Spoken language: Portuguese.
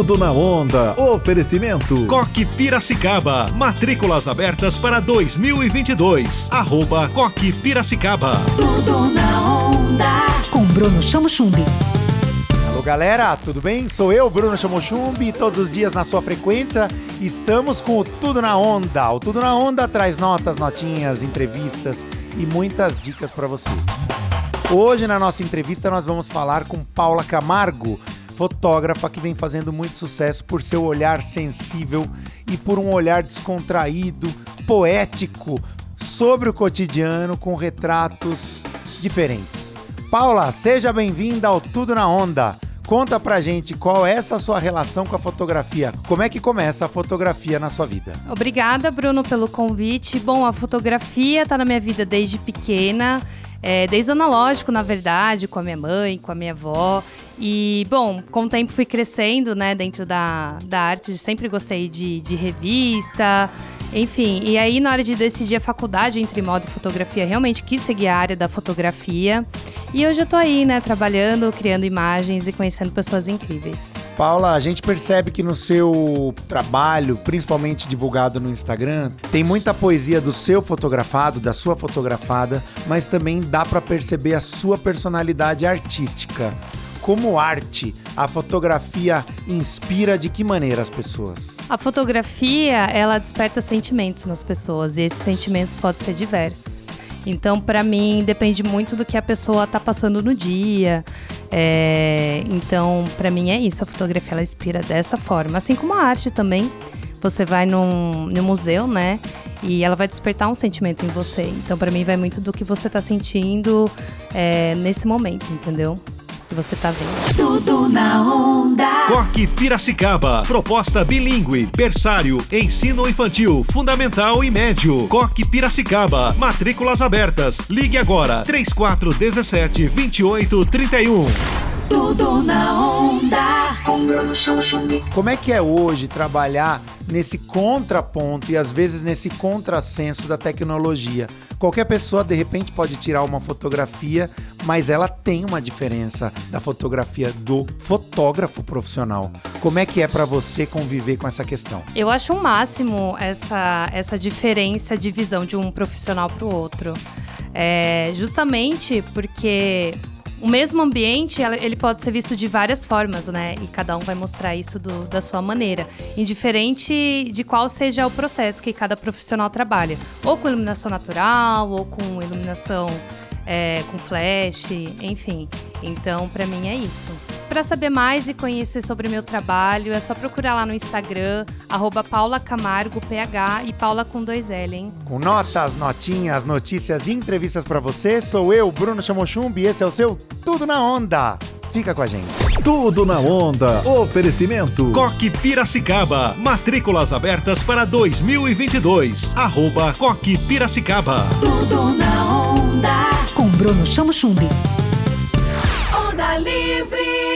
Tudo na onda. Oferecimento. Coque Piracicaba. Matrículas abertas para 2022. Arroba Coque Piracicaba. Tudo na onda. Com Bruno Chamo Chumbi. Alô galera, tudo bem? Sou eu, Bruno Chamochumbi, e todos os dias na sua frequência estamos com o Tudo na Onda. O Tudo na Onda traz notas, notinhas, entrevistas e muitas dicas para você. Hoje na nossa entrevista nós vamos falar com Paula Camargo, fotógrafa que vem fazendo muito sucesso por seu olhar sensível e por um olhar descontraído, poético sobre o cotidiano com retratos diferentes. Paula, seja bem-vinda ao Tudo na Onda. Conta pra gente qual é essa sua relação com a fotografia. Como é que começa a fotografia na sua vida? Obrigada, Bruno, pelo convite. Bom, a fotografia tá na minha vida desde pequena. É, desde o analógico, na verdade, com a minha mãe, com a minha avó. E, bom, com o tempo fui crescendo, né, dentro da, da arte. Sempre gostei de, de revista, enfim. E aí, na hora de decidir a faculdade entre moda e fotografia, realmente quis seguir a área da fotografia. E hoje eu tô aí, né, trabalhando, criando imagens e conhecendo pessoas incríveis. Paula, a gente percebe que no seu trabalho, principalmente divulgado no Instagram, tem muita poesia do seu fotografado, da sua fotografada, mas também dá para perceber a sua personalidade artística. Como arte, a fotografia inspira de que maneira as pessoas? A fotografia, ela desperta sentimentos nas pessoas e esses sentimentos podem ser diversos. Então, para mim, depende muito do que a pessoa tá passando no dia. É, então, para mim é isso. A fotografia ela inspira dessa forma, assim como a arte também. Você vai num, num museu, né? E ela vai despertar um sentimento em você. Então, para mim, vai muito do que você tá sentindo é, nesse momento, entendeu? Que você tá vendo. Tudo na onda. Coque Piracicaba. Proposta bilíngue, berçário, ensino infantil, fundamental e médio. Coque Piracicaba. Matrículas abertas. Ligue agora. 3417 2831. Tudo na onda. Como é que é hoje trabalhar nesse contraponto e às vezes nesse contrassenso da tecnologia? Qualquer pessoa de repente pode tirar uma fotografia, mas ela tem uma diferença da fotografia do fotógrafo profissional. Como é que é para você conviver com essa questão? Eu acho o máximo essa, essa diferença de visão de um profissional para o outro. É, justamente porque o mesmo ambiente ele pode ser visto de várias formas, né? E cada um vai mostrar isso do- da sua maneira, indiferente de qual seja o processo que cada profissional trabalha, ou com iluminação natural, ou com iluminação é, com flash, enfim. Então, pra mim é isso. Pra saber mais e conhecer sobre o meu trabalho, é só procurar lá no Instagram, arroba Paula Camargo, PH e Paula com dois L, hein? Com notas, notinhas, notícias e entrevistas para você, sou eu, Bruno Chamochumbi, e esse é o seu Tudo na Onda. Fica com a gente. Tudo na onda. Oferecimento. Coque Piracicaba. Matrículas abertas para 2022. Arroba Coque Piracicaba. Tudo na Bruno Chamo Chumbi. Onda livre.